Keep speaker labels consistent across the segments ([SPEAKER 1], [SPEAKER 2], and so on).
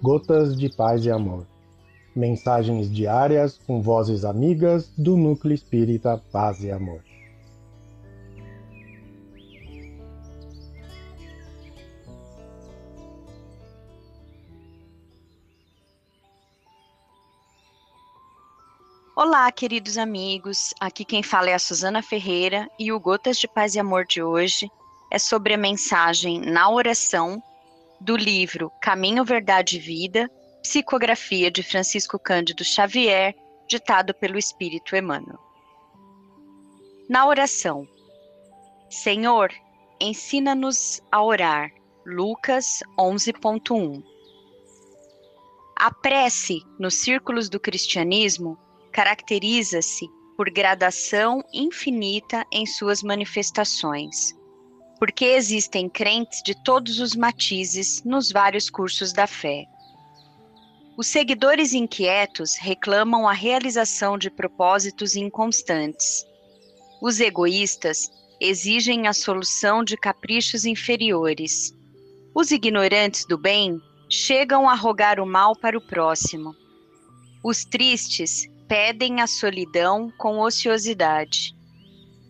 [SPEAKER 1] Gotas de Paz e Amor. Mensagens diárias com vozes amigas do Núcleo Espírita Paz e Amor.
[SPEAKER 2] Olá, queridos amigos. Aqui quem fala é a Suzana Ferreira e o Gotas de Paz e Amor de hoje é sobre a mensagem na oração do livro Caminho, Verdade e Vida, psicografia de Francisco Cândido Xavier, ditado pelo Espírito Emmanuel. Na oração, Senhor, ensina-nos a orar. Lucas 11.1 A prece nos círculos do cristianismo caracteriza-se por gradação infinita em suas manifestações, porque existem crentes de todos os matizes nos vários cursos da fé. Os seguidores inquietos reclamam a realização de propósitos inconstantes. Os egoístas exigem a solução de caprichos inferiores. Os ignorantes do bem chegam a rogar o mal para o próximo. Os tristes pedem a solidão com ociosidade.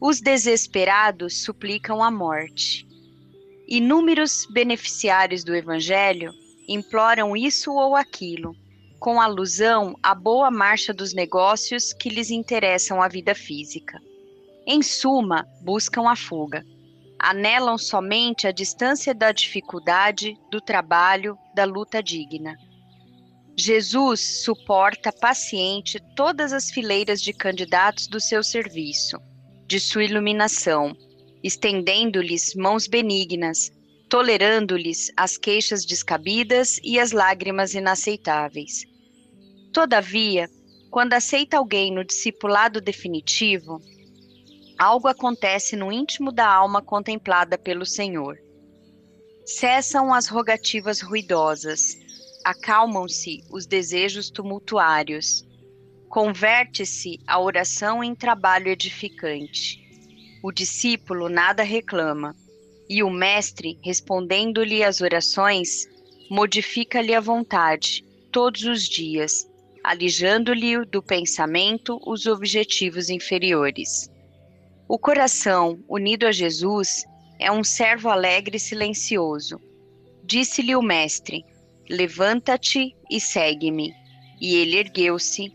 [SPEAKER 2] Os desesperados suplicam a morte. Inúmeros beneficiários do Evangelho imploram isso ou aquilo, com alusão à boa marcha dos negócios que lhes interessam a vida física. Em suma, buscam a fuga. Anelam somente a distância da dificuldade, do trabalho, da luta digna. Jesus suporta paciente todas as fileiras de candidatos do seu serviço, de sua iluminação, estendendo-lhes mãos benignas, tolerando-lhes as queixas descabidas e as lágrimas inaceitáveis. Todavia, quando aceita alguém no discipulado definitivo, algo acontece no íntimo da alma contemplada pelo Senhor. Cessam as rogativas ruidosas, acalmam-se os desejos tumultuários. Converte-se a oração em trabalho edificante. O discípulo nada reclama, e o mestre, respondendo-lhe as orações, modifica-lhe a vontade, todos os dias, alijando-lhe do pensamento os objetivos inferiores. O coração, unido a Jesus, é um servo alegre e silencioso. Disse-lhe o mestre: Levanta-te e segue-me. E ele ergueu-se